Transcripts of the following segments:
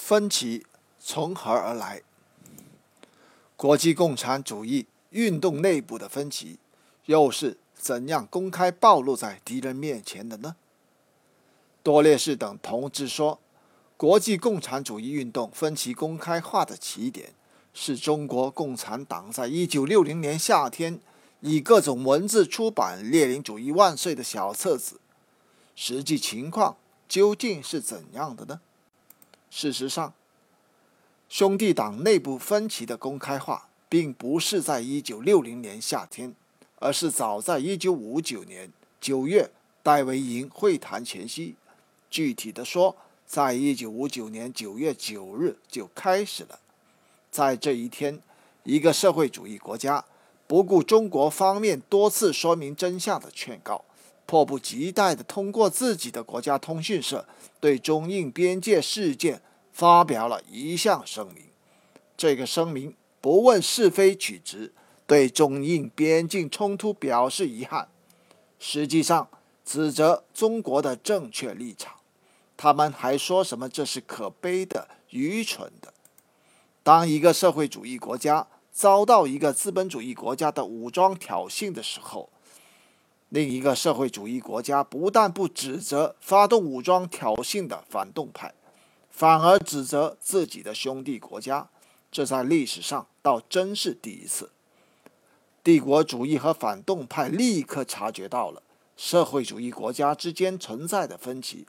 分歧从何而来？国际共产主义运动内部的分歧，又是怎样公开暴露在敌人面前的呢？多列士等同志说，国际共产主义运动分歧公开化的起点，是中国共产党在一九六零年夏天以各种文字出版《列宁主义万岁》的小册子。实际情况究竟是怎样的呢？事实上，兄弟党内部分歧的公开化，并不是在一九六零年夏天，而是早在一九五九年九月戴维营会谈前夕。具体的说，在一九五九年九月九日就开始了。在这一天，一个社会主义国家不顾中国方面多次说明真相的劝告。迫不及待地通过自己的国家通讯社对中印边界事件发表了一项声明。这个声明不问是非曲直，对中印边境冲突表示遗憾，实际上指责中国的正确立场。他们还说什么这是可悲的、愚蠢的。当一个社会主义国家遭到一个资本主义国家的武装挑衅的时候，另一个社会主义国家不但不指责发动武装挑衅的反动派，反而指责自己的兄弟国家，这在历史上倒真是第一次。帝国主义和反动派立刻察觉到了社会主义国家之间存在的分歧，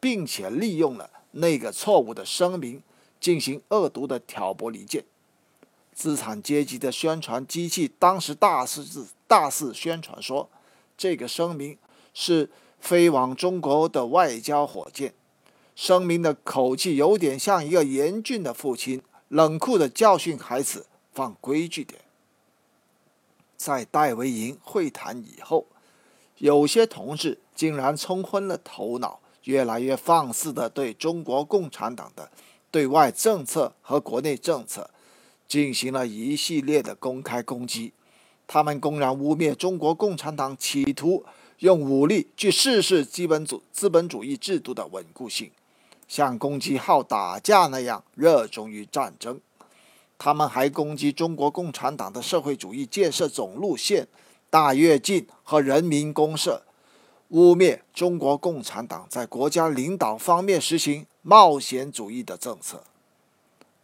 并且利用了那个错误的声明进行恶毒的挑拨离间。资产阶级的宣传机器当时大肆大肆宣传说。这个声明是飞往中国的外交火箭，声明的口气有点像一个严峻的父亲，冷酷的教训孩子放规矩点。在戴维营会谈以后，有些同志竟然冲昏了头脑，越来越放肆的对中国共产党的对外政策和国内政策进行了一系列的公开攻击。他们公然污蔑中国共产党企图用武力去试试基本主资本主义制度的稳固性，像攻击号打架那样热衷于战争。他们还攻击中国共产党的社会主义建设总路线、大跃进和人民公社，污蔑中国共产党在国家领导方面实行冒险主义的政策。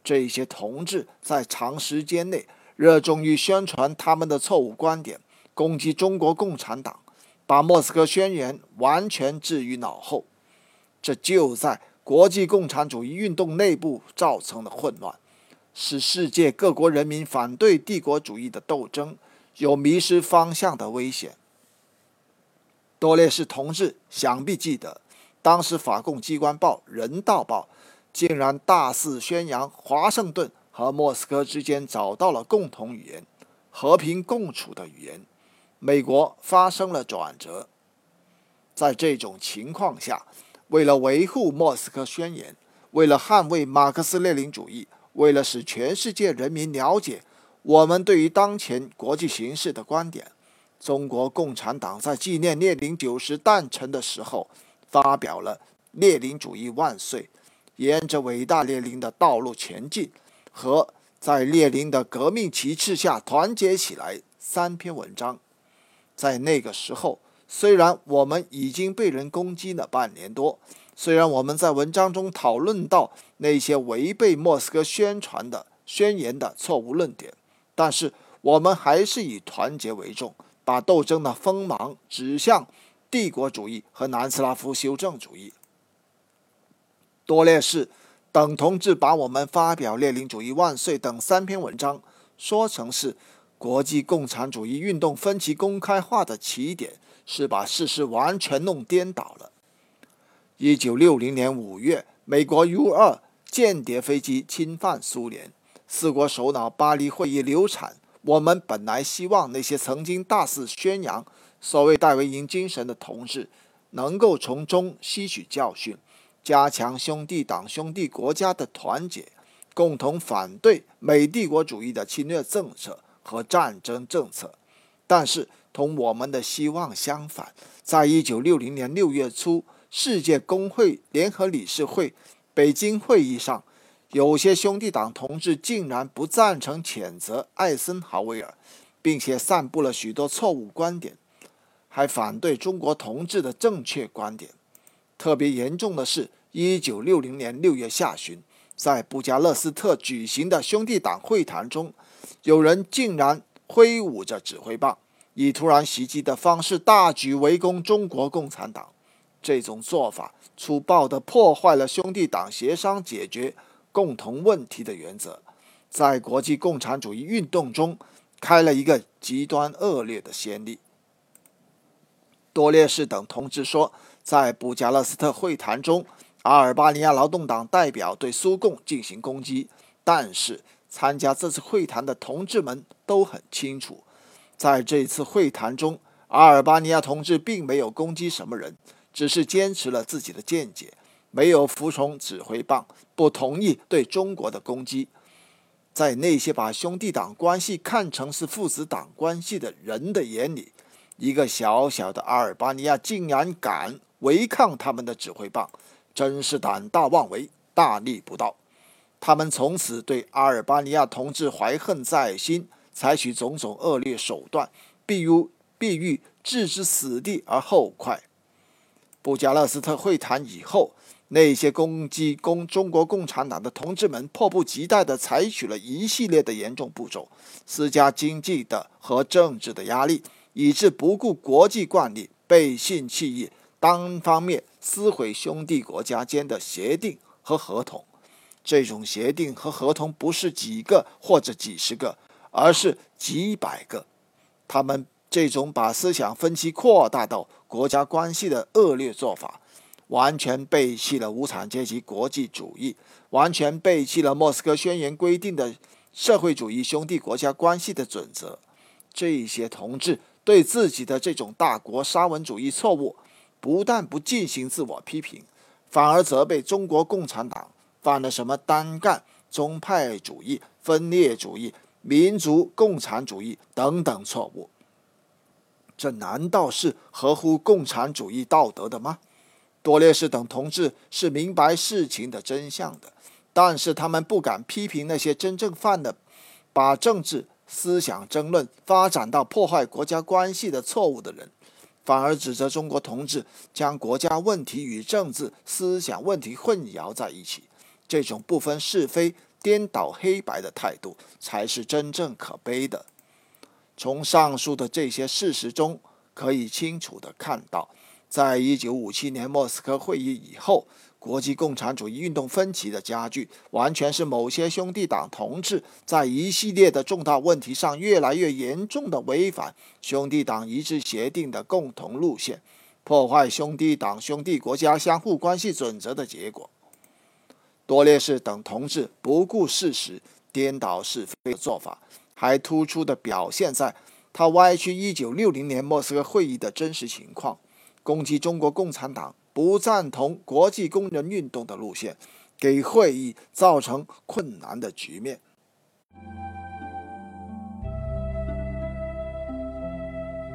这些同志在长时间内。热衷于宣传他们的错误观点，攻击中国共产党，把莫斯科宣言完全置于脑后。这就在国际共产主义运动内部造成的混乱，使世界各国人民反对帝国主义的斗争有迷失方向的危险。多列士同志想必记得，当时法共机关报《人道报》竟然大肆宣扬华盛顿。和莫斯科之间找到了共同语言，和平共处的语言。美国发生了转折。在这种情况下，为了维护莫斯科宣言，为了捍卫马克思列宁主义，为了使全世界人民了解我们对于当前国际形势的观点，中国共产党在纪念列宁九十诞辰的时候，发表了《列宁主义万岁》，沿着伟大列宁的道路前进。和在列宁的革命旗帜下团结起来三篇文章，在那个时候，虽然我们已经被人攻击了半年多，虽然我们在文章中讨论到那些违背莫斯科宣传的宣言的错误论点，但是我们还是以团结为重，把斗争的锋芒指向帝国主义和南斯拉夫修正主义。多列士。等同志把我们发表《列宁主义万岁》等三篇文章说成是国际共产主义运动分歧公开化的起点，是把事实完全弄颠倒了。一九六零年五月，美国 U 二间谍飞机侵犯苏联，四国首脑巴黎会议流产。我们本来希望那些曾经大肆宣扬所谓戴维营精神的同志，能够从中吸取教训。加强兄弟党、兄弟国家的团结，共同反对美帝国主义的侵略政策和战争政策。但是，同我们的希望相反，在一九六零年六月初世界工会联合理事会北京会议上，有些兄弟党同志竟然不赞成谴责艾森豪威尔，并且散布了许多错误观点，还反对中国同志的正确观点。特别严重的是，一九六零年六月下旬，在布加勒斯特举行的兄弟党会谈中，有人竟然挥舞着指挥棒，以突然袭击的方式大举围攻中国共产党。这种做法粗暴地破坏了兄弟党协商解决。共同问题的原则，在国际共产主义运动中开了一个极端恶劣的先例。多列士等同志说，在布加勒斯特会谈中，阿尔巴尼亚劳动党代表对苏共进行攻击，但是参加这次会谈的同志们都很清楚，在这次会谈中，阿尔巴尼亚同志并没有攻击什么人，只是坚持了自己的见解。没有服从指挥棒，不同意对中国的攻击，在那些把兄弟党关系看成是父子党关系的人的眼里，一个小小的阿尔巴尼亚竟然敢违抗他们的指挥棒，真是胆大妄为，大逆不道。他们从此对阿尔巴尼亚同志怀恨在心，采取种种恶劣手段，必如必欲置之死地而后快。布加勒斯特会谈以后。那些攻击共中国共产党的同志们迫不及待地采取了一系列的严重步骤，施加经济的和政治的压力，以致不顾国际惯例，背信弃义，单方面撕毁兄弟国家间的协定和合同。这种协定和合同不是几个或者几十个，而是几百个。他们这种把思想分歧扩大到国家关系的恶劣做法。完全背弃了无产阶级国际主义，完全背弃了莫斯科宣言规定的社会主义兄弟国家关系的准则。这些同志对自己的这种大国沙文主义错误，不但不进行自我批评，反而责备中国共产党犯了什么单干、宗派主义、分裂主义、民族共产主义等等错误。这难道是合乎共产主义道德的吗？多列士等同志是明白事情的真相的，但是他们不敢批评那些真正犯的把政治思想争论发展到破坏国家关系的错误的人，反而指责中国同志将国家问题与政治思想问题混淆在一起。这种不分是非、颠倒黑白的态度，才是真正可悲的。从上述的这些事实中，可以清楚地看到。在一九五七年莫斯科会议以后，国际共产主义运动分歧的加剧，完全是某些兄弟党同志在一系列的重大问题上越来越严重的违反兄弟党一致协定的共同路线，破坏兄弟党兄弟国家相互关系准则的结果。多列士等同志不顾事实、颠倒是非的做法，还突出地表现在他歪曲一九六零年莫斯科会议的真实情况。攻击中国共产党不赞同国际工人运动的路线，给会议造成困难的局面。